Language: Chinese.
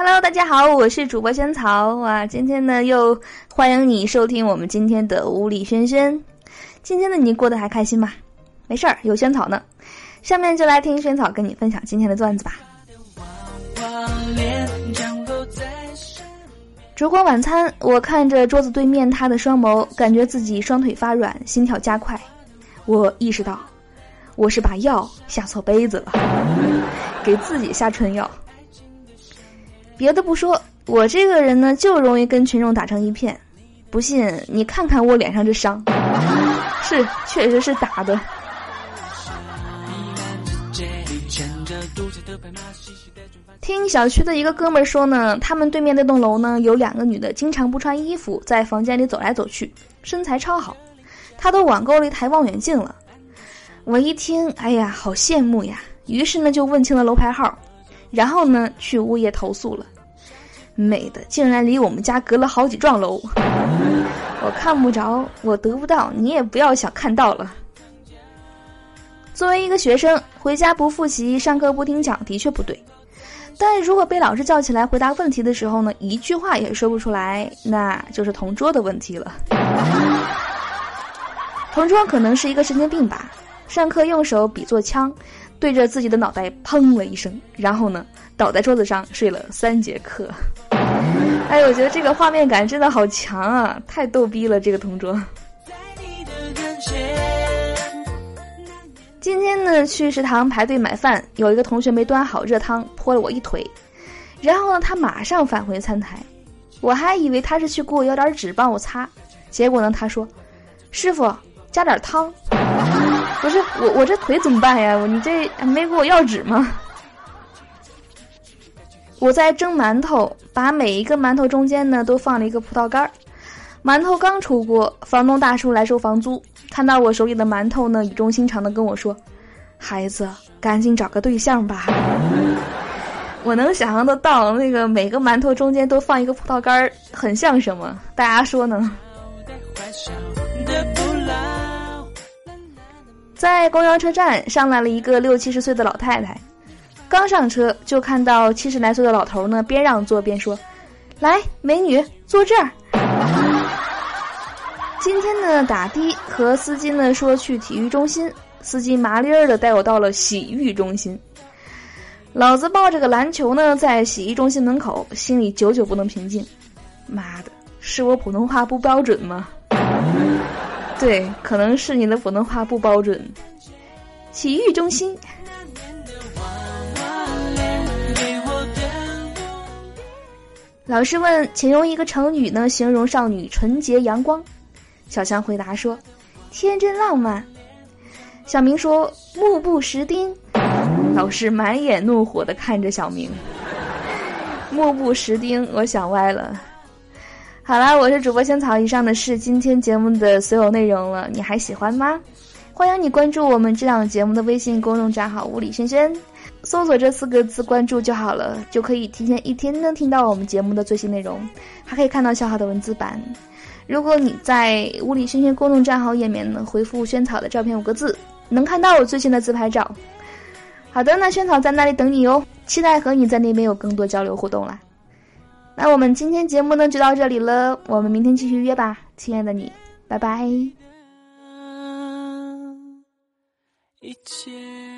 Hello，大家好，我是主播萱草哇，今天呢又欢迎你收听我们今天的无理轩轩。今天的你过得还开心吗？没事儿，有萱草呢。下面就来听萱草跟你分享今天的段子吧。烛光晚餐，我看着桌子对面他的双眸，感觉自己双腿发软，心跳加快。我意识到，我是把药下错杯子了，给自己下春药。别的不说，我这个人呢就容易跟群众打成一片。不信你看看我脸上这伤，是确实是打的。听小区的一个哥们说呢，他们对面那栋楼呢有两个女的，经常不穿衣服在房间里走来走去，身材超好，他都网购了一台望远镜了。我一听，哎呀，好羡慕呀！于是呢就问清了楼牌号。然后呢，去物业投诉了，美的竟然离我们家隔了好几幢楼，我看不着，我得不到，你也不要想看到了。作为一个学生，回家不复习，上课不听讲，的确不对。但如果被老师叫起来回答问题的时候呢，一句话也说不出来，那就是同桌的问题了。同桌可能是一个神经病吧，上课用手比作枪。对着自己的脑袋砰了一声，然后呢，倒在桌子上睡了三节课。哎，我觉得这个画面感真的好强啊，太逗逼了！这个同桌。今天呢，去食堂排队买饭，有一个同学没端好热汤，泼了我一腿，然后呢，他马上返回餐台，我还以为他是去给我要点纸帮我擦，结果呢，他说：“师傅，加点汤。”不是我，我这腿怎么办呀？你这没给我要纸吗？我在蒸馒头，把每一个馒头中间呢都放了一个葡萄干儿。馒头刚出锅，房东大叔来收房租，看到我手里的馒头呢，语重心长的跟我说：“孩子，赶紧找个对象吧。”我能想象得到，那个每个馒头中间都放一个葡萄干儿，很像什么？大家说呢？在公交车站上来了一个六七十岁的老太太，刚上车就看到七十来岁的老头呢，边让座边说：“来，美女坐这儿。”今天呢，打的和司机呢说去体育中心，司机麻利儿的带我到了洗浴中心。老子抱着个篮球呢，在洗浴中心门口，心里久久不能平静。妈的，是我普通话不标准吗？对，可能是你的普通话不标准。洗浴中心。老师问，请用一个成语呢形容少女纯洁阳光。小强回答说：“天真浪漫。”小明说：“目不识丁。”老师满眼怒火的看着小明。目不识丁，我想歪了。好啦，我是主播仙草，以上的是今天节目的所有内容了，你还喜欢吗？欢迎你关注我们这档节目的微信公众账号“物理轩轩”，搜索这四个字关注就好了，就可以提前一天能听到我们节目的最新内容，还可以看到小好的文字版。如果你在“物理轩轩”公众账号页面呢回复“萱草”的照片五个字，能看到我最新的自拍照。好的，那萱草在那里等你哦，期待和你在那边有更多交流互动啦。那我们今天节目呢就到这里了，我们明天继续约吧，亲爱的你，拜拜。一切。